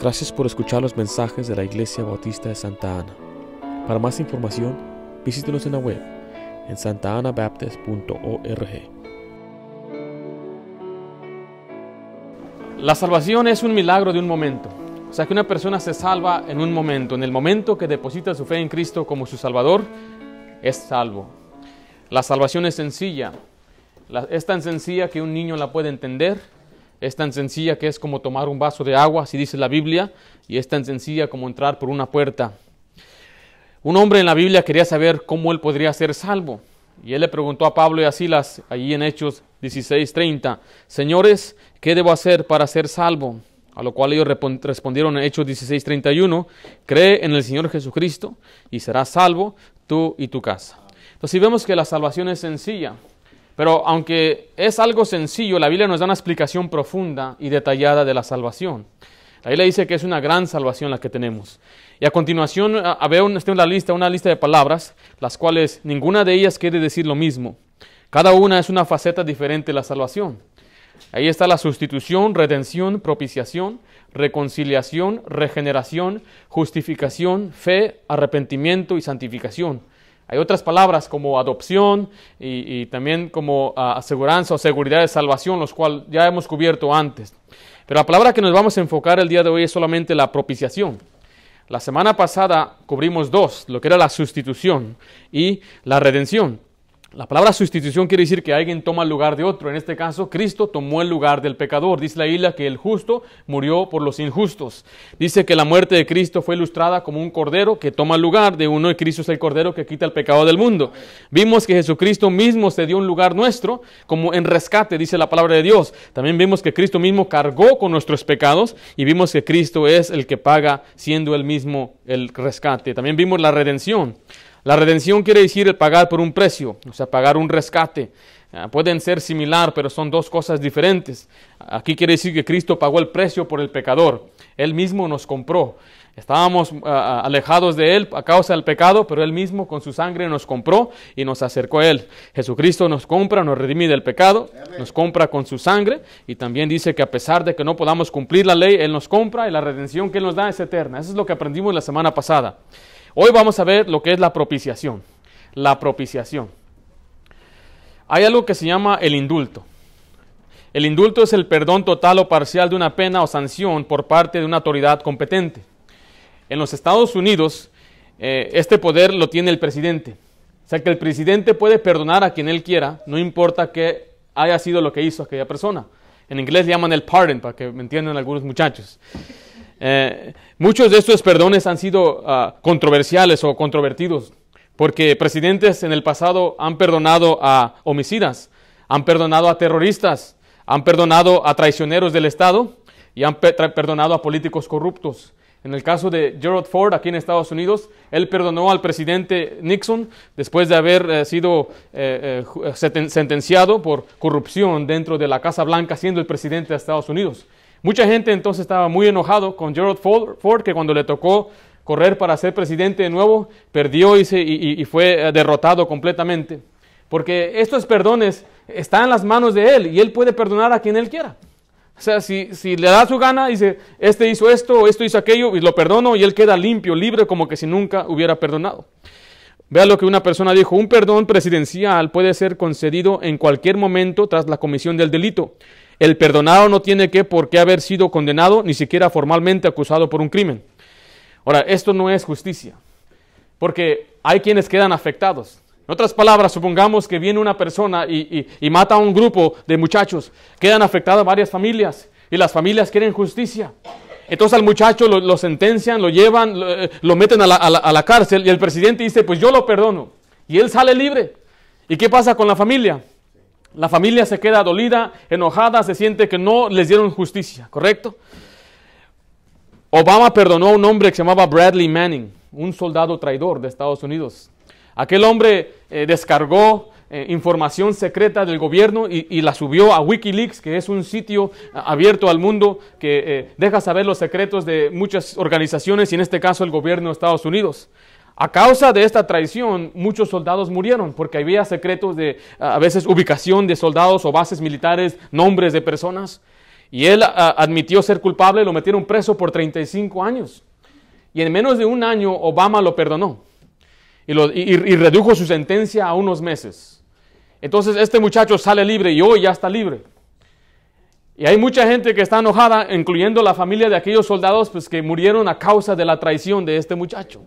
Gracias por escuchar los mensajes de la Iglesia Bautista de Santa Ana. Para más información, visítenos en la web en santaanabaptist.org. La salvación es un milagro de un momento. O sea que una persona se salva en un momento. En el momento que deposita su fe en Cristo como su Salvador, es salvo. La salvación es sencilla. es tan sencilla que un niño la puede entender. Es tan sencilla que es como tomar un vaso de agua, así dice la Biblia. Y es tan sencilla como entrar por una puerta. Un hombre en la Biblia quería saber cómo él podría ser salvo. Y él le preguntó a Pablo y a Silas, allí en Hechos 16:30, Señores, ¿qué debo hacer para ser salvo? A lo cual ellos respondieron en Hechos 16:31, cree en el Señor Jesucristo y serás salvo tú y tu casa. Entonces vemos que la salvación es sencilla, pero aunque es algo sencillo, la Biblia nos da una explicación profunda y detallada de la salvación. La Biblia dice que es una gran salvación la que tenemos. Y a continuación veo una lista, una lista de palabras, las cuales ninguna de ellas quiere decir lo mismo. Cada una es una faceta diferente de la salvación. Ahí está la sustitución, redención, propiciación, reconciliación, regeneración, justificación, fe, arrepentimiento y santificación. Hay otras palabras como adopción y, también como uh, aseguranza o seguridad de salvación, los cuales ya hemos cubierto antes. Pero la palabra que nos vamos a enfocar el día de hoy es solamente la propiciación. La semana pasada cubrimos dos, lo que era la sustitución y la redención. La palabra sustitución quiere decir que alguien toma el lugar de otro. En este caso, Cristo tomó el lugar del pecador. Dice la isla que el justo murió por los injustos. Dice que la muerte de Cristo fue ilustrada como un cordero que toma el lugar de uno y Cristo es el cordero que quita el pecado del mundo. Vimos que Jesucristo mismo se dio un lugar nuestro como en rescate, dice la palabra de Dios. También vimos que Cristo mismo cargó con nuestros pecados y vimos que Cristo es el que paga siendo él mismo el rescate. También vimos la redención. La redención quiere decir el pagar por un precio, o sea, pagar un rescate. Ah, pueden ser similar, pero son dos cosas diferentes. Aquí quiere decir que Cristo pagó el precio por el pecador. Él mismo nos compró. Estábamos ah, ah, alejados de Él a causa del pecado, pero Él mismo con su sangre nos compró y nos acercó a Él. Jesucristo nos compra, nos redime del pecado, nos compra con su sangre y también dice que a pesar de que no podamos cumplir la ley, Él nos compra y la redención que Él nos da es eterna. Eso es lo que aprendimos la semana pasada. Hoy vamos a ver lo que es la propiciación. La propiciación. Hay algo que se llama el indulto. El indulto es el perdón total o parcial de una pena o sanción por parte de una autoridad competente. En los Estados Unidos, eh, este poder lo tiene el presidente. O sea que el presidente puede perdonar a quien él quiera, no importa que haya sido lo que hizo aquella persona. En inglés llaman el pardon, para que me entiendan algunos muchachos. Eh, muchos de estos perdones han sido ah, controversiales o controvertidos, porque presidentes en el pasado han perdonado a homicidas, han perdonado a terroristas, han perdonado a traicioneros del Estado y han perdonado a políticos corruptos. En el caso de Gerald Ford aquí en Estados Unidos, él perdonó al presidente Nixon después de haber eh, sido eh, sentenciado por corrupción dentro de la Casa Blanca siendo el presidente de Estados Unidos. Mucha gente entonces estaba muy enojado con Gerald Ford, que cuando le tocó correr para ser presidente de nuevo, perdió y, fue eh, derrotado completamente. Porque estos perdones están en las manos de él y él puede perdonar a quien él quiera. O sea, si, le da su gana, dice, este hizo esto, esto hizo aquello, y lo perdono, y él queda limpio, libre, como que si nunca hubiera perdonado. Vea lo que una persona dijo, un perdón presidencial puede ser concedido en cualquier momento tras la comisión del delito. El perdonado no tiene que por qué haber sido condenado, ni siquiera formalmente acusado por un crimen. Ahora, esto no es justicia, porque hay quienes quedan afectados. En otras palabras, supongamos que viene una persona y, mata a un grupo de muchachos, quedan afectadas varias familias y las familias quieren justicia. Entonces al muchacho lo, sentencian, lo llevan, lo, eh, meten a la, a la cárcel y el presidente dice, pues yo lo perdono. Y él sale libre. ¿Y qué pasa con la familia? La familia se queda dolida, enojada, se siente que no les dieron justicia, ¿correcto? Obama perdonó a un hombre que se llamaba Bradley Manning, un soldado traidor de Estados Unidos. Aquel hombre eh, descargó eh, información secreta del gobierno y, la subió a Wikileaks, que es un sitio abierto al mundo que eh, deja saber los secretos de muchas organizaciones y en este caso el gobierno de Estados Unidos. A causa de esta traición, muchos soldados murieron porque había secretos de a veces ubicación de soldados o bases militares, nombres de personas. Y él admitió ser culpable, lo metieron preso por 35 años. Y en menos de un año Obama lo perdonó y- y redujo su sentencia a unos meses. Entonces este muchacho sale libre y hoy ya está libre. Y hay mucha gente que está enojada, incluyendo la familia de aquellos soldados pues, que murieron a causa de la traición de este muchacho.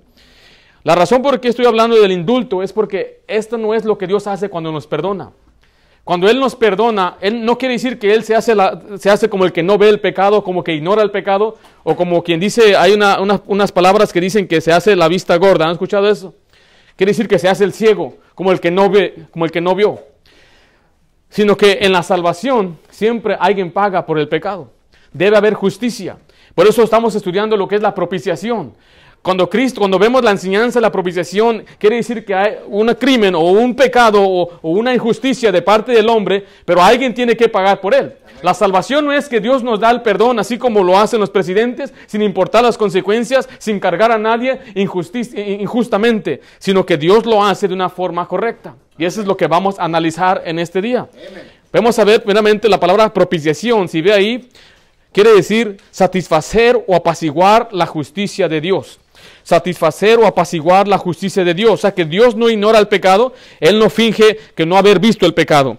La razón por qué estoy hablando del indulto es porque esto no es lo que Dios hace cuando nos perdona. Cuando Él nos perdona, Él no quiere decir que Él se hace, la- se hace como el que no ve el pecado, como que ignora el pecado, o como quien dice, hay una- una- unas palabras que dicen que se hace la vista gorda. ¿Han escuchado eso? Quiere decir que se hace el ciego, como el que no ve, como el que no vio. Sino que en la salvación siempre alguien paga por el pecado. Debe haber justicia. Por eso estamos estudiando lo que es la propiciación. Cuando Cristo, cuando vemos la enseñanza de la propiciación, quiere decir que hay un crimen o un pecado o, o una injusticia de parte del hombre, pero alguien tiene que pagar por él. La salvación no es que Dios nos da el perdón así como lo hacen los presidentes, sin importar las consecuencias, sin cargar a nadie injusti- injustamente, sino que Dios lo hace de una forma correcta. Y eso es lo que vamos a analizar en este día. Vamos a ver primeramente la palabra propiciación. Si ve ahí, quiere decir satisfacer o apaciguar la justicia de Dios. Satisfacer o apaciguar la justicia de Dios. O sea que Dios no ignora el pecado, Él no finge que no haber visto el pecado.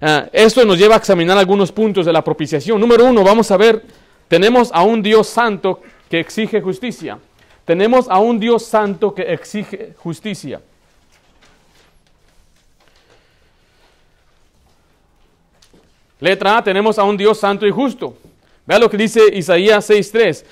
Ah, esto nos lleva a examinar algunos puntos de la propiciación. Número uno, vamos a ver, tenemos a un Dios santo que exige justicia. Tenemos a un Dios santo que exige justicia. Letra A, tenemos a un Dios santo y justo. Vea lo que dice Isaías 6.3.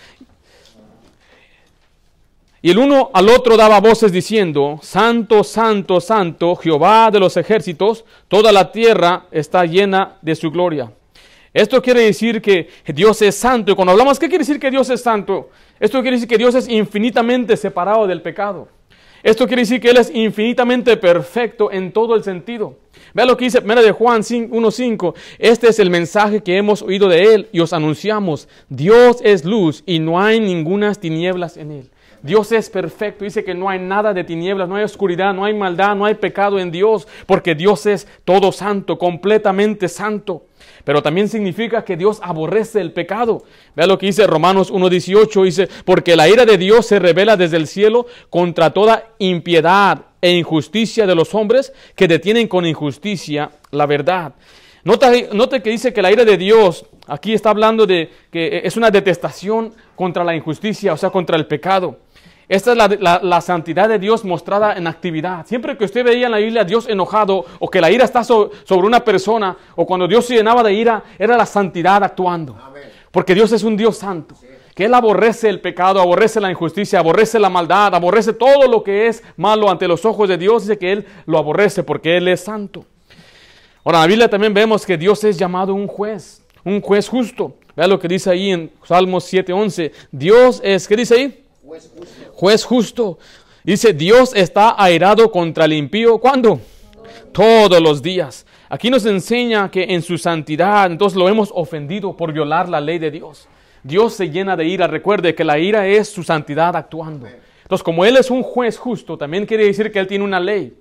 Y el uno al otro daba voces diciendo, Santo, Santo, Santo, Jehová de los ejércitos, toda la tierra está llena de su gloria. Esto quiere decir que Dios es santo. Y cuando hablamos, ¿qué quiere decir que Dios es santo? Esto quiere decir que Dios es infinitamente separado del pecado. Esto quiere decir que Él es infinitamente perfecto en todo el sentido. Vea lo que dice 1 de Juan 1.5. Este es el mensaje que hemos oído de Él y os anunciamos. Dios es luz y no hay ningunas tinieblas en Él. Dios es perfecto. Dice que no hay nada de tinieblas, no hay oscuridad, no hay maldad, no hay pecado en Dios, porque Dios es todo santo, completamente santo. Pero también significa que Dios aborrece el pecado. Vea lo que dice Romanos 1.18. Dice, porque la ira de Dios se revela desde el cielo contra toda impiedad e injusticia de los hombres que detienen con injusticia la verdad. Nota, note que dice que la ira de Dios, aquí está hablando de que es una detestación contra la injusticia, o sea, contra el pecado. Esta es la, la, la, santidad de Dios mostrada en actividad. Siempre que usted veía en la Biblia a Dios enojado o que la ira está so, sobre una persona o cuando Dios se llenaba de ira, era la santidad actuando. Amén. Porque Dios es un Dios santo. Sí. Que Él aborrece el pecado, aborrece la injusticia, aborrece la maldad, aborrece todo lo que es malo ante los ojos de Dios. Dice que Él lo aborrece porque Él es santo. Ahora, en la Biblia también vemos que Dios es llamado un juez, un juez justo. Vea lo que dice ahí en Salmos 7:11. Dios es, ¿qué dice ahí? Juez justo. Dice, Dios está airado contra el impío. ¿Cuándo? Todos los días. Aquí nos enseña que en su santidad, entonces lo hemos ofendido por violar la ley de Dios. Dios se llena de ira. Recuerde que la ira es su santidad actuando. Entonces, como Él es un juez justo, también quiere decir que Él tiene una ley.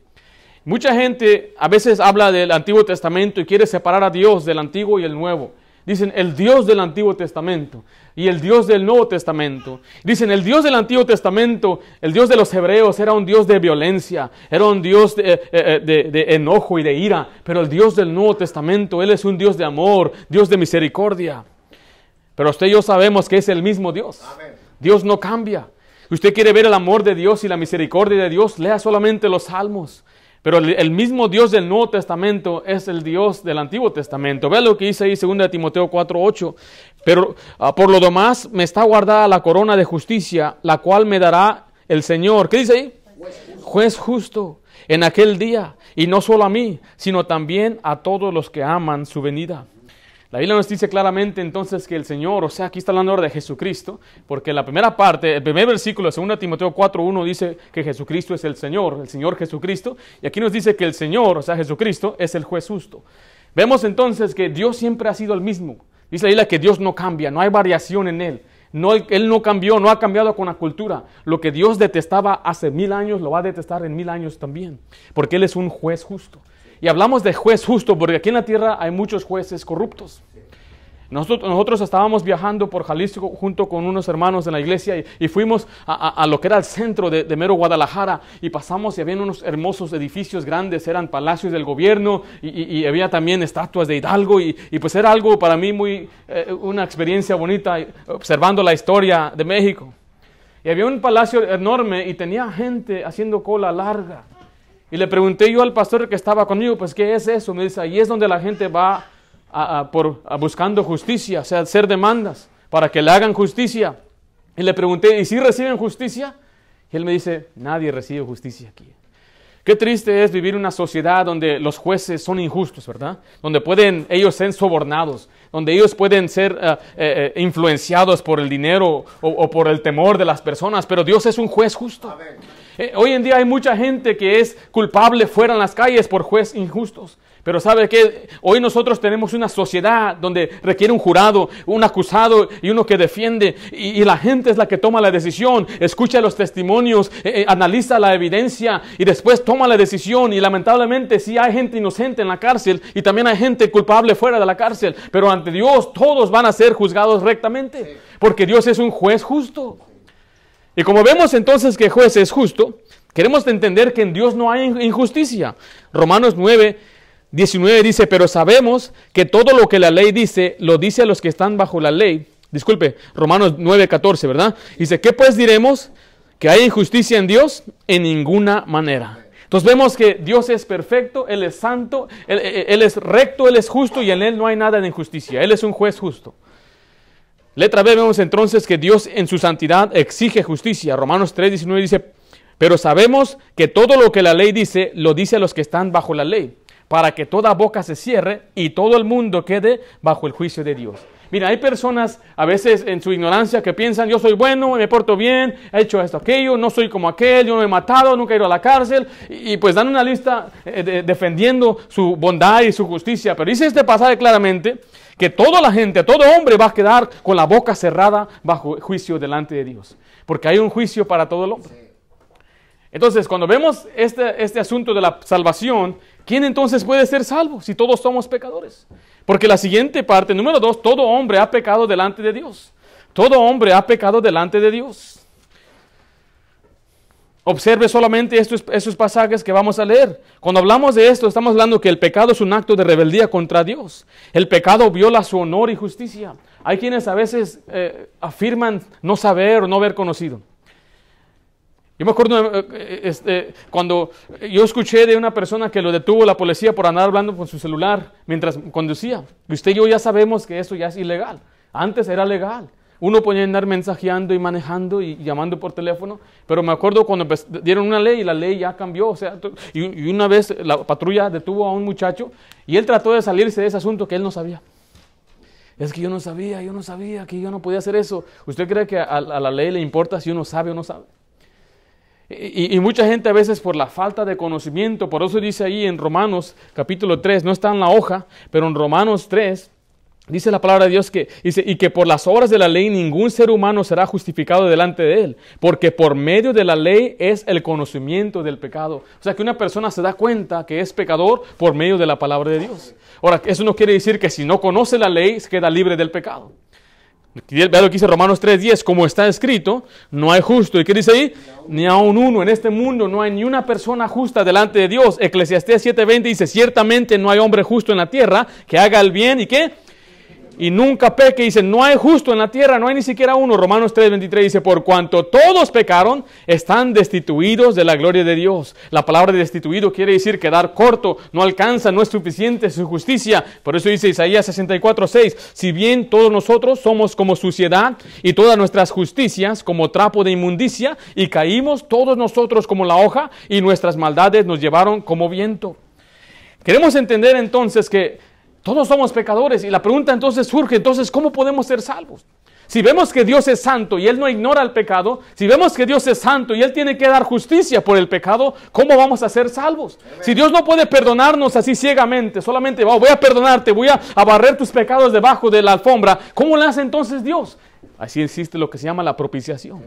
Mucha gente a veces habla del Antiguo Testamento y quiere separar a Dios del Antiguo y el Nuevo. Dicen el Dios del Antiguo Testamento y el Dios del Nuevo Testamento. Dicen el Dios del Antiguo Testamento, el Dios de los hebreos era un Dios de violencia, era un Dios de, de, de, de, enojo y de ira, pero el Dios del Nuevo Testamento, Él es un Dios de amor, Dios de misericordia. Pero usted y yo sabemos que es el mismo Dios. Dios no cambia. Usted quiere ver el amor de Dios y la misericordia de Dios, lea solamente los salmos. Pero el, mismo Dios del Nuevo Testamento es el Dios del Antiguo Testamento. Vea lo que dice ahí 2 Timoteo 4:8. Pero uh, por lo demás me está guardada la corona de justicia, la cual me dará el Señor. ¿Qué dice ahí? Juez justo en aquel día. Y no solo a mí, sino también a todos los que aman su venida. La Biblia nos dice claramente entonces que el Señor, o sea, aquí está hablando ahora de Jesucristo, porque la primera parte, el primer versículo de 2 Timoteo 4.1 dice que Jesucristo es el Señor, el Señor Jesucristo, y aquí nos dice que el Señor, o sea, Jesucristo, es el juez justo. Vemos entonces que Dios siempre ha sido el mismo. Dice la Biblia que Dios no cambia, no hay variación en Él. No, él no cambió, no ha cambiado con la cultura. Lo que Dios detestaba hace mil años, lo va a detestar en mil años también, porque Él es un juez justo. Y hablamos de juez justo porque aquí en la tierra hay muchos jueces corruptos. Nosotros, estábamos viajando por Jalisco junto con unos hermanos en la iglesia y, fuimos a, lo que era el centro de, de mero Guadalajara y pasamos y había unos hermosos edificios grandes, eran palacios del gobierno y, había también estatuas de Hidalgo y, pues era algo para mí muy, eh, una experiencia bonita observando la historia de México. Y había un palacio enorme y tenía gente haciendo cola larga. Y le pregunté yo al pastor que estaba conmigo, pues, ¿qué es eso? Me dice, ahí es donde la gente va a- por, a buscando justicia, o sea, hacer demandas para que le hagan justicia. Y le pregunté, ¿y si reciben justicia? Y él me dice, nadie recibe justicia aquí. Qué triste es vivir en una sociedad donde los jueces son injustos, ¿verdad? Donde pueden ellos ser sobornados, donde ellos pueden ser eh, influenciados por el dinero o, o por el temor de las personas, pero Dios es un juez justo. Eh, hoy en día hay mucha gente que es culpable fuera en las calles por jueces injustos. Pero sabe que hoy nosotros tenemos una sociedad donde requiere un jurado, un acusado y uno que defiende. Y, y la gente es la que toma la decisión, escucha los testimonios, eh, eh, analiza la evidencia y después toma la decisión. Y lamentablemente sí hay gente inocente en la cárcel y también hay gente culpable fuera de la cárcel. Pero ante Dios todos van a ser juzgados rectamente. Porque Dios es un juez justo. Y como vemos entonces que juez es justo, queremos entender que en Dios no hay injusticia. Romanos 9, 19 dice, pero sabemos que todo lo que la ley dice, lo dice a los que están bajo la ley. Disculpe, Romanos 9, 14, ¿verdad? Dice, ¿qué pues diremos? ¿Que hay injusticia en Dios? En ninguna manera. Entonces vemos que Dios es perfecto, Él es santo, Él, es recto, Él es justo y en Él no hay nada de injusticia. Él es un juez justo. Letra B vemos entonces que Dios en su santidad exige justicia. Romanos 3, 19 dice, pero sabemos que todo lo que la ley dice, lo dice a los que están bajo la ley, para que toda boca se cierre y todo el mundo quede bajo el juicio de Dios. Mira, hay personas a veces en su ignorancia que piensan, yo soy bueno, me porto bien, he hecho esto, aquello, no soy como aquel, yo no he matado, nunca he ido a la cárcel, y, pues dan una lista eh, de- defendiendo su bondad y su justicia. Pero dice este pasaje claramente que toda la gente, todo hombre va a quedar con la boca cerrada bajo juicio delante de Dios, porque hay un juicio para todo el hombre. Entonces, cuando vemos este, este asunto de la salvación, ¿quién entonces puede ser salvo si todos somos pecadores? Porque la siguiente parte, número dos, todo hombre ha pecado delante de Dios. Todo hombre ha pecado delante de Dios. Observe solamente estos, esos pasajes que vamos a leer. Cuando hablamos de esto, estamos hablando que el pecado es un acto de rebeldía contra Dios. El pecado viola su honor y justicia. Hay quienes a veces eh, afirman no saber o no haber conocido. Yo me acuerdo eh, este, cuando yo escuché de una persona que lo detuvo la policía por andar hablando con su celular mientras conducía. Usted y yo ya sabemos que eso ya es ilegal. Antes era legal. Uno podía andar mensajeando y manejando y llamando por teléfono, pero me acuerdo cuando dieron una ley y la ley ya cambió. O sea, y, una vez la patrulla detuvo a un muchacho y él trató de salirse de ese asunto que él no sabía. Es que yo no sabía, yo no sabía que yo no podía hacer eso. ¿Usted cree que a, a la ley le importa si uno sabe o no sabe? Y, y mucha gente a veces por la falta de conocimiento, por eso dice ahí en Romanos capítulo 3, no está en la hoja, pero en Romanos 3 dice la palabra de Dios que dice, y que por las obras de la ley ningún ser humano será justificado delante de él, porque por medio de la ley es el conocimiento del pecado. O sea que una persona se da cuenta que es pecador por medio de la palabra de Dios. Ahora, eso no quiere decir que si no conoce la ley se queda libre del pecado. Vea lo que dice Romanos 3:10, como está escrito, no hay justo. ¿Y qué dice ahí? Ni aun uno. En este mundo no hay ni una persona justa delante de Dios. Eclesiastés 7:20 dice, ciertamente no hay hombre justo en la tierra que haga el bien y qué? Y nunca peque. Dice, no hay justo en la tierra, no hay ni siquiera uno. Romanos 3:23 dice, por cuanto todos pecaron, están destituidos de la gloria de Dios. La palabra destituido quiere decir quedar corto, no alcanza, no es suficiente su justicia. Por eso dice Isaías 64:6, si bien todos nosotros somos como suciedad y todas nuestras justicias como trapo de inmundicia y caímos todos nosotros como la hoja y nuestras maldades nos llevaron como viento. Queremos entender entonces que todos somos pecadores y la pregunta entonces surge, entonces, ¿cómo podemos ser salvos? Si vemos que Dios es santo y Él no ignora el pecado, si vemos que Dios es santo y Él tiene que dar justicia por el pecado, ¿cómo vamos a ser salvos? Si Dios no puede perdonarnos así ciegamente, solamente "Oh, voy a perdonarte, voy a, barrer tus pecados debajo de la alfombra, ¿cómo le hace entonces Dios? Así existe lo que se llama la propiciación.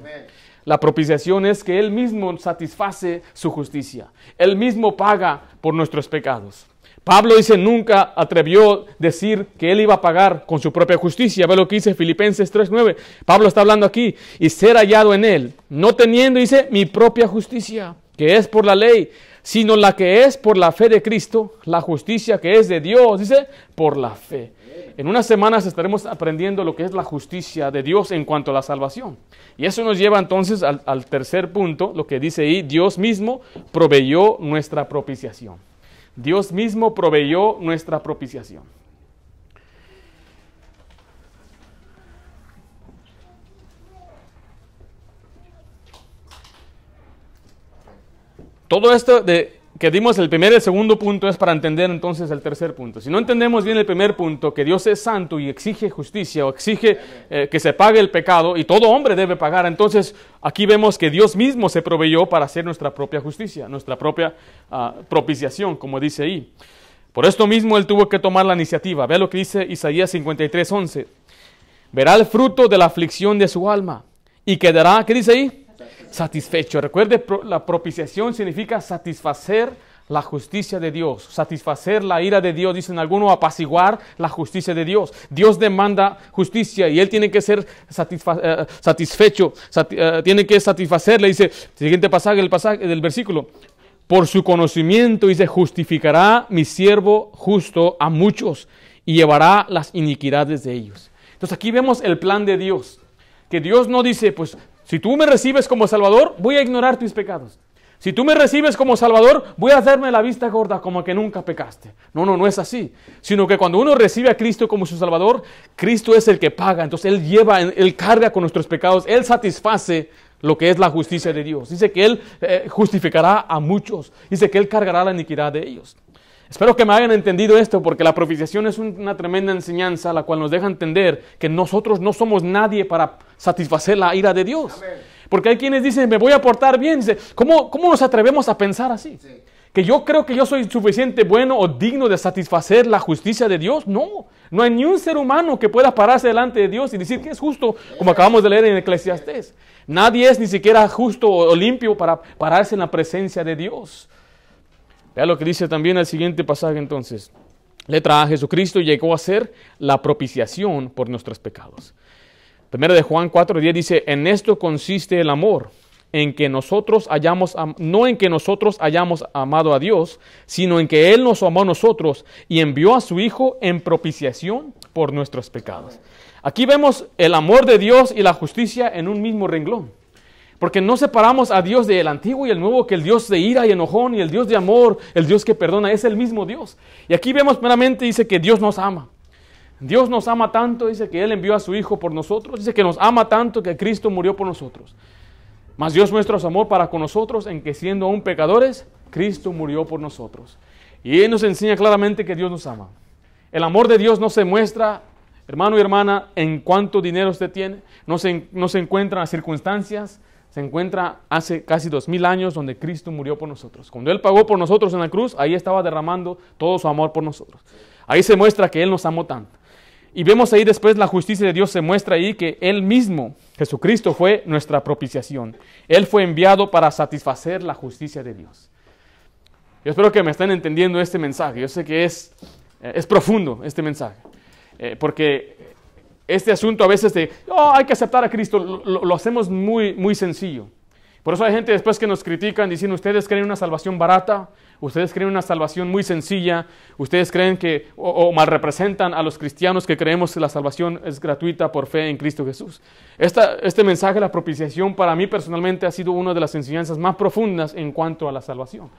La propiciación es que Él mismo satisface su justicia. Él mismo paga por nuestros pecados. Pablo dice, nunca atrevió decir que él iba a pagar con su propia justicia. Ve lo que dice Filipenses 3.9. Pablo está hablando aquí, y ser hallado en él, no teniendo, dice, mi propia justicia, que es por la ley, sino la que es por la fe de Cristo, la justicia que es de Dios, dice, por la fe. En unas semanas estaremos aprendiendo lo que es la justicia de Dios en cuanto a la salvación. Y eso nos lleva entonces al, al tercer punto, lo que dice ahí, Dios mismo proveyó nuestra propiciación. Dios mismo proveyó nuestra propiciación. Todo esto de que dimos el primer y el segundo punto es para entender entonces el tercer punto. Si no entendemos bien el primer punto, que Dios es santo y exige justicia o exige eh, que se pague el pecado y todo hombre debe pagar, entonces aquí vemos que Dios mismo se proveyó para hacer nuestra propia justicia, nuestra propia ah, propiciación, como dice ahí. Por esto mismo él tuvo que tomar la iniciativa. Vea lo que dice Isaías 53:11. Verá el fruto de la aflicción de su alma y quedará, ¿qué dice ahí? Satisfecho. Recuerde, la propiciación significa satisfacer la justicia de Dios, satisfacer la ira de Dios, dicen algunos, apaciguar la justicia de Dios. Dios demanda justicia y Él tiene que ser eh, satisfecho, eh, tiene que satisfacerle. Dice, siguiente pasaje, el pasaje del versículo, por su conocimiento, dice, justificará mi siervo justo a muchos y llevará las iniquidades de ellos. Entonces aquí vemos el plan de Dios, que Dios no dice, pues si tú me recibes como Salvador, voy a ignorar tus pecados. Si tú me recibes como Salvador, voy a hacerme la vista gorda como que nunca pecaste. No, no, no es así. Sino que cuando uno recibe a Cristo como su Salvador, Cristo es el que paga. Entonces Él lleva, Él carga con nuestros pecados, Él satisface lo que es la justicia de Dios. Dice que Él eh, justificará a muchos. Dice que Él cargará la iniquidad de ellos. Espero que me hayan entendido esto porque la propiciación es una tremenda enseñanza la cual nos deja entender que nosotros no somos nadie para satisfacer la ira de Dios. Porque hay quienes dicen, me voy a portar bien. Dice, ¿cómo, ¿Cómo nos atrevemos a pensar así? Que yo creo que yo soy suficiente bueno o digno de satisfacer la justicia de Dios. No, no hay ni un ser humano que pueda pararse delante de Dios y decir que es justo, como acabamos de leer en Eclesiastés. Nadie es ni siquiera justo o limpio para pararse en la presencia de Dios. Vea lo que dice también el siguiente pasaje entonces. Letra A, Jesucristo llegó a ser la propiciación por nuestros pecados. Primero de Juan 4.10 dice, en esto consiste el amor, en que nosotros hayamos, no en que nosotros hayamos amado a Dios, sino en que Él nos amó a nosotros y envió a su Hijo en propiciación por nuestros pecados. Aquí vemos el amor de Dios y la justicia en un mismo renglón. Porque no separamos a Dios del antiguo y el nuevo, que el Dios de ira y enojón y el Dios de amor, el Dios que perdona, es el mismo Dios. Y aquí vemos meramente, dice que Dios nos ama. Dios nos ama tanto, dice que Él envió a su Hijo por nosotros, dice que nos ama tanto que Cristo murió por nosotros. Mas Dios muestra su amor para con nosotros en que siendo aún pecadores, Cristo murió por nosotros. Y Él nos enseña claramente que Dios nos ama. El amor de Dios no se muestra, hermano y hermana, en cuánto dinero usted tiene, no se, no se encuentra en las circunstancias, se encuentra hace casi dos mil años donde Cristo murió por nosotros. Cuando Él pagó por nosotros en la cruz, ahí estaba derramando todo su amor por nosotros. Ahí se muestra que Él nos amó tanto. Y vemos ahí después la justicia de Dios se muestra ahí que Él mismo, Jesucristo, fue nuestra propiciación. Él fue enviado para satisfacer la justicia de Dios. Yo espero que me estén entendiendo este mensaje. Yo sé que es, eh, es profundo este mensaje. Eh, porque este asunto a veces de, oh, hay que aceptar a Cristo, lo, hacemos muy, muy sencillo. Por eso hay gente después que nos critican diciendo, ustedes creen una salvación barata, ustedes creen una salvación muy sencilla, ustedes creen que, o, mal representan a los cristianos que creemos que la salvación es gratuita por fe en Cristo Jesús. Esta, este mensaje la propiciación para mí personalmente ha sido una de las enseñanzas más profundas en cuanto a la salvación.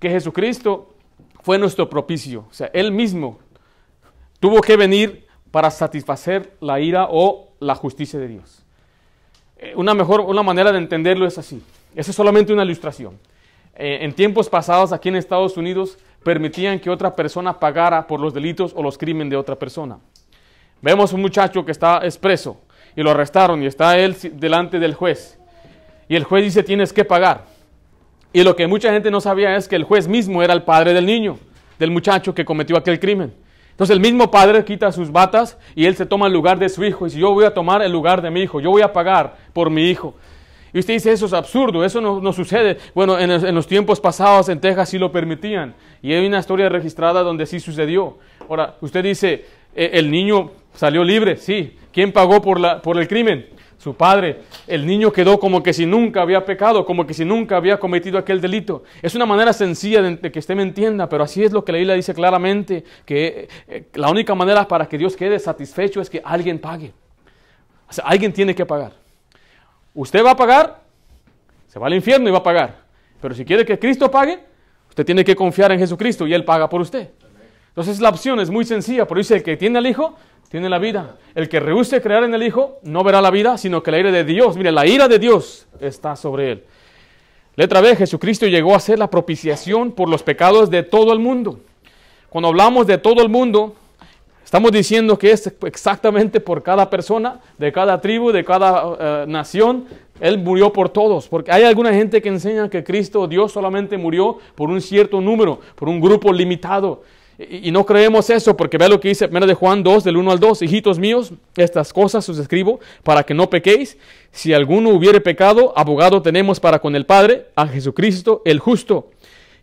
Que Jesucristo fue nuestro propicio, o sea, Él mismo tuvo que venir para satisfacer la ira o la justicia de Dios. Eh, una mejor una manera de entenderlo es así. Esa es solamente una ilustración. Eh, en tiempos pasados aquí en Estados Unidos permitían que otra persona pagara por los delitos o los crímenes de otra persona. Vemos un muchacho que está expreso y lo arrestaron y está él delante del juez. Y el juez dice tienes que pagar. Y lo que mucha gente no sabía es que el juez mismo era el padre del niño, del muchacho que cometió aquel crimen. Entonces el mismo padre quita sus batas y él se toma el lugar de su hijo. Y si yo voy a tomar el lugar de mi hijo, yo voy a pagar por mi hijo. Y usted dice, eso es absurdo, eso no, no sucede. Bueno, en, en, los tiempos pasados en Texas sí lo permitían. Y hay una historia registrada donde sí sucedió. Ahora, usted dice, eh, el niño salió libre, sí. ¿Quién pagó por, la, por el crimen? Su padre. El niño quedó como que si nunca había pecado, como que si nunca había cometido aquel delito. Es una manera sencilla de, que usted me entienda, pero así es lo que la Biblia dice claramente, que eh, la única manera para que Dios quede satisfecho es que alguien pague. O sea, alguien tiene que pagar. Usted va a pagar, se va al infierno y va a pagar. Pero si quiere que Cristo pague, usted tiene que confiar en Jesucristo y Él paga por usted. Entonces la opción es muy sencilla, pero dice el que tiene al Hijo, tiene la vida. El que rehúse creer en el Hijo, no verá la vida, sino que la ira de Dios, mire, la ira de Dios está sobre él. Letra B, Jesucristo llegó a ser la propiciación por los pecados de todo el mundo. Cuando hablamos de todo el mundo, Estamos diciendo que es exactamente por cada persona, de cada tribu, de cada uh, nación. Él murió por todos. Porque hay alguna gente que enseña que Cristo, Dios, solamente murió por un cierto número, por un grupo limitado. Y, no creemos eso, porque vea lo que dice 1 de Juan 2, del 1 al 2. Hijitos míos, estas cosas os escribo para que no pequéis. Si alguno hubiere pecado, abogado tenemos para con el Padre, a Jesucristo el justo.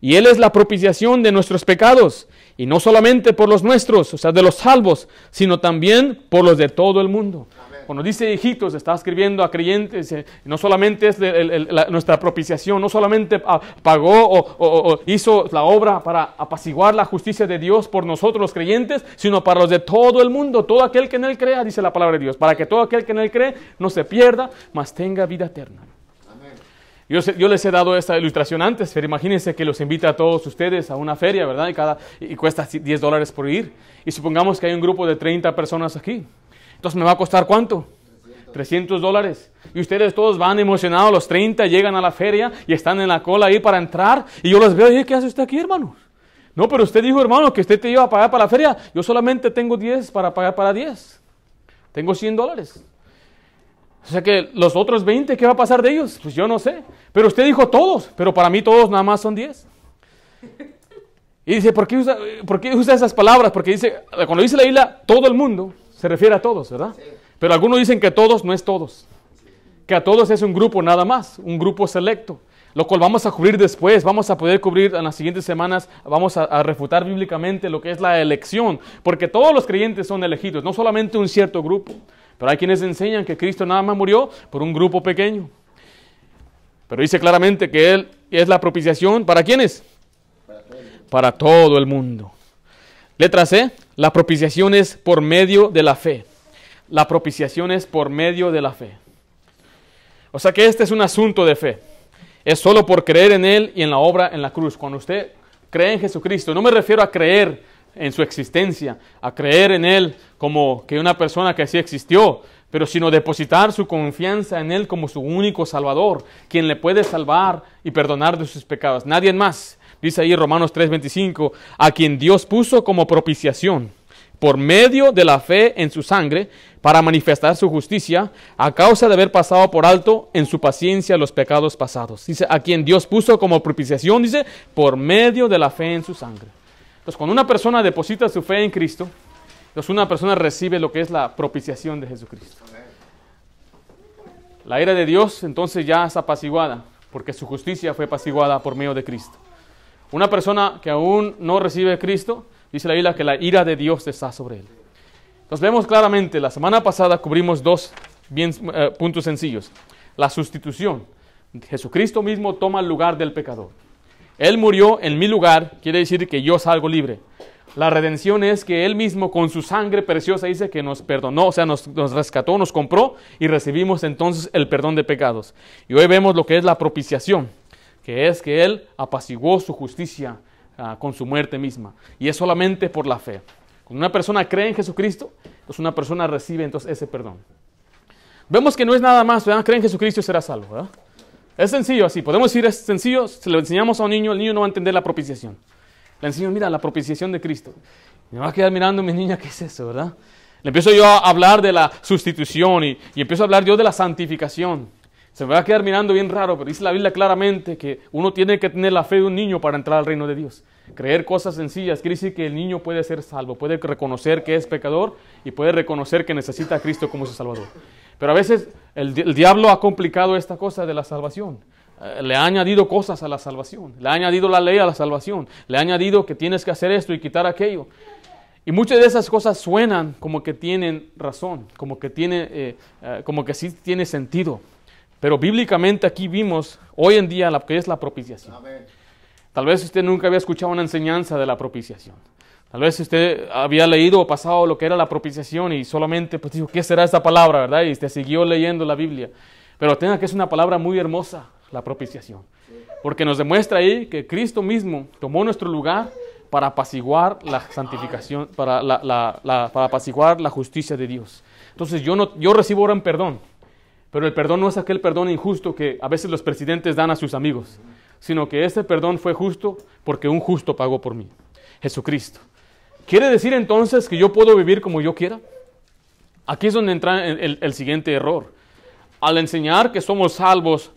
Y Él es la propiciación de nuestros pecados. Y no solamente por los nuestros, o sea, de los salvos, sino también por los de todo el mundo. Amén. Cuando dice hijitos, está escribiendo a creyentes, eh, no solamente es el, el, la, nuestra propiciación, no solamente pagó o, o, o, hizo la obra para apaciguar la justicia de Dios por nosotros los creyentes, sino para los de todo el mundo, todo aquel que en Él crea, dice la palabra de Dios, para que todo aquel que en Él cree no se pierda, mas tenga vida eterna. Yo, yo, les he dado esta ilustración antes, pero imagínense que los invita a todos ustedes a una feria, ¿verdad? Y, cada, y cuesta 10 dólares por ir. Y supongamos que hay un grupo de 30 personas aquí. Entonces, ¿me va a costar cuánto? 300 dólares. Y ustedes todos van emocionados, los 30 llegan a la feria y están en la cola ahí para entrar. Y yo los veo y ¿qué hace usted aquí, hermano? No, pero usted dijo, hermano, que usted te iba a pagar para la feria. Yo solamente tengo 10 para pagar para 10. Tengo 100 dólares. O sea que los otros 20, ¿qué va a pasar de ellos? Pues yo no sé. Pero usted dijo todos, pero para mí todos nada más son 10. Y dice, ¿por qué, usa, ¿por qué usa esas palabras? Porque dice, cuando dice la isla, todo el mundo, se refiere a todos, ¿verdad? Sí. Pero algunos dicen que todos no es todos. Que a todos es un grupo nada más, un grupo selecto. Lo cual vamos a cubrir después, vamos a poder cubrir en las siguientes semanas, vamos a, a refutar bíblicamente lo que es la elección. Porque todos los creyentes son elegidos, no solamente un cierto grupo. Pero hay quienes enseñan que Cristo nada más murió por un grupo pequeño. Pero dice claramente que Él es la propiciación para quiénes? Para todo, para todo el mundo. Letra C, la propiciación es por medio de la fe. La propiciación es por medio de la fe. O sea que este es un asunto de fe. Es solo por creer en Él y en la obra en la cruz. Cuando usted cree en Jesucristo, no me refiero a creer en su existencia, a creer en Él como que una persona que sí existió, pero sino depositar su confianza en Él como su único Salvador, quien le puede salvar y perdonar de sus pecados. Nadie más. Dice ahí Romanos 3:25, a quien Dios puso como propiciación por medio de la fe en su sangre para manifestar su justicia a causa de haber pasado por alto en su paciencia los pecados pasados. Dice, a quien Dios puso como propiciación, dice, por medio de la fe en su sangre. Entonces, cuando una persona deposita su fe en Cristo, entonces una persona recibe lo que es la propiciación de Jesucristo. La ira de Dios entonces ya es apaciguada, porque su justicia fue apaciguada por medio de Cristo. Una persona que aún no recibe Cristo, dice la Biblia que la ira de Dios está sobre él. Entonces vemos claramente, la semana pasada cubrimos dos bien, eh, puntos sencillos. La sustitución. Jesucristo mismo toma el lugar del pecador. Él murió en mi lugar, quiere decir que yo salgo libre. La redención es que Él mismo con su sangre preciosa dice que nos perdonó, o sea, nos, nos, rescató, nos compró y recibimos entonces el perdón de pecados. Y hoy vemos lo que es la propiciación, que es que Él apaciguó su justicia uh, con su muerte misma. Y es solamente por la fe. Cuando una persona cree en Jesucristo, entonces una persona recibe entonces ese perdón. Vemos que no es nada más, ¿verdad? Cree en Jesucristo y será salvo, ¿verdad? Es sencillo así, podemos decir es sencillo, si lo enseñamos a un niño, el niño no va a entender la propiciación. Le enseño, mira, la propiciación de Cristo. Y me va a quedar mirando mi niña, ¿qué es eso, verdad? Le empiezo yo a hablar de la sustitución y, y empiezo a hablar yo de la santificación. Se me va a quedar mirando bien raro, pero dice la Biblia claramente que uno tiene que tener la fe de un niño para entrar al reino de Dios. Creer cosas sencillas quiere decir que el niño puede ser salvo, puede reconocer que es pecador y puede reconocer que necesita a Cristo como su Salvador. Pero a veces el, diablo ha complicado esta cosa de la salvación. Eh, le ha añadido cosas a la salvación, le ha añadido la ley a la salvación, le ha añadido que tienes que hacer esto y quitar aquello. Y muchas de esas cosas suenan como que tienen razón, como que, tiene, eh, eh, como que sí tiene sentido. Pero bíblicamente aquí vimos hoy en día lo que es la propiciación. Tal vez usted nunca había escuchado una enseñanza de la propiciación. Tal vez usted había leído o pasado lo que era la propiciación y solamente pues dijo, ¿qué será esta palabra? ¿verdad? Y usted siguió leyendo la Biblia. Pero tenga que es una palabra muy hermosa, la propiciación. Porque nos demuestra ahí que Cristo mismo tomó nuestro lugar para apaciguar la santificación, para, para apaciguar la justicia de Dios. Entonces yo, no, yo recibo ahora un perdón, pero el perdón no es aquel perdón injusto que a veces los presidentes dan a sus amigos, sino que ese perdón fue justo porque un justo pagó por mí, Jesucristo. ¿Quiere decir entonces que yo puedo vivir como yo quiera? Aquí es donde entra el, el siguiente error. Al enseñar que somos salvos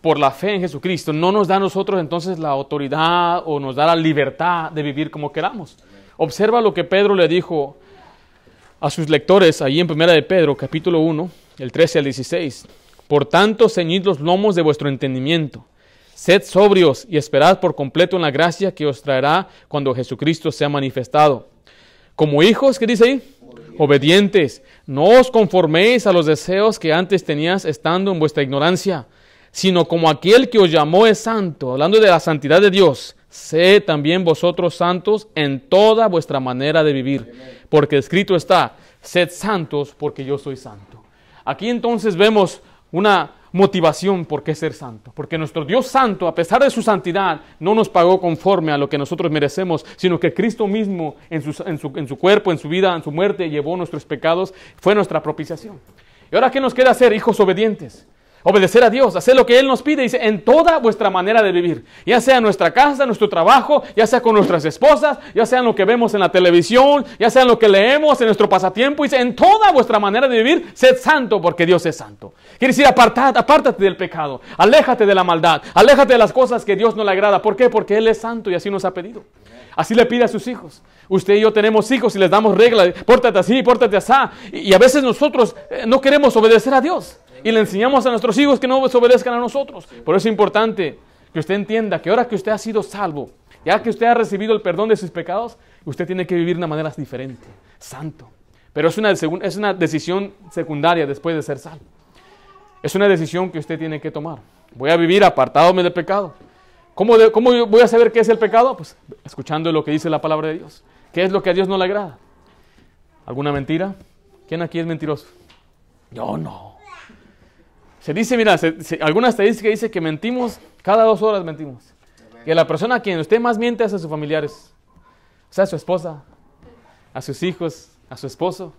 por la fe en Jesucristo, no nos da a nosotros entonces la autoridad o nos da la libertad de vivir como queramos. Observa lo que Pedro le dijo a sus lectores ahí en Primera de Pedro, capítulo 1, el 13 al 16. Por tanto, ceñid los lomos de vuestro entendimiento. Sed sobrios y esperad por completo en la gracia que os traerá cuando Jesucristo sea manifestado. Como hijos, ¿qué dice ahí? Obedientes. No os conforméis a los deseos que antes tenías estando en vuestra ignorancia sino como aquel que os llamó es santo, hablando de la santidad de Dios, sé también vosotros santos en toda vuestra manera de vivir, porque escrito está, sed santos porque yo soy santo. Aquí entonces vemos una motivación por qué ser santo, porque nuestro Dios santo, a pesar de su santidad, no nos pagó conforme a lo que nosotros merecemos, sino que Cristo mismo en su, en su, en su cuerpo, en su vida, en su muerte, llevó nuestros pecados, fue nuestra propiciación. ¿Y ahora qué nos queda hacer? Hijos obedientes. Obedecer a Dios, hacer lo que Él nos pide, dice, en toda vuestra manera de vivir. Ya sea en nuestra casa, nuestro trabajo, ya sea con nuestras esposas, ya sea en lo que vemos en la televisión, ya sea en lo que leemos, en nuestro pasatiempo. Dice, en toda vuestra manera de vivir, sed santo porque Dios es santo. Quiere decir, apartad, apártate del pecado, aléjate de la maldad, aléjate de las cosas que Dios no le agrada. ¿Por qué? Porque Él es santo y así nos ha pedido. Así le pide a sus hijos. Usted y yo tenemos hijos y les damos reglas, pórtate así, pórtate así. Y a veces nosotros eh, no queremos obedecer a Dios y le enseñamos a nuestros hijos que no obedezcan a nosotros. Por eso es importante que usted entienda que ahora que usted ha sido salvo, ya que usted ha recibido el perdón de sus pecados, usted tiene que vivir de una manera diferente, santo. Pero es una, es una decisión secundaria después de ser salvo. Es una decisión que usted tiene que tomar. Voy a vivir apartadome del pecado. ¿Cómo, ¿Cómo voy a saber qué es el pecado? Pues escuchando lo que dice la palabra de Dios. ¿Qué es lo que a Dios no le agrada? ¿Alguna mentira? ¿Quién aquí es mentiroso? Yo no. Se dice, mira, alguna estadística dice que mentimos, cada dos horas mentimos. Que la persona a quien usted más miente es a sus familiares. O sea, a su esposa, a sus hijos, a su esposo.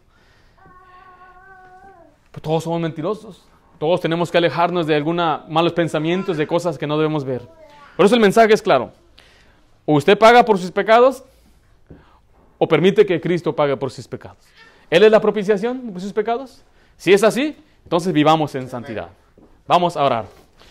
Pues todos somos mentirosos. Todos tenemos que alejarnos de algunos malos pensamientos, de cosas que no debemos ver. Por eso el mensaje es claro. O usted paga por sus pecados o permite que Cristo pague por sus pecados. ¿Él es la propiciación por sus pecados? Si es así, entonces vivamos en santidad. Vamos a orar.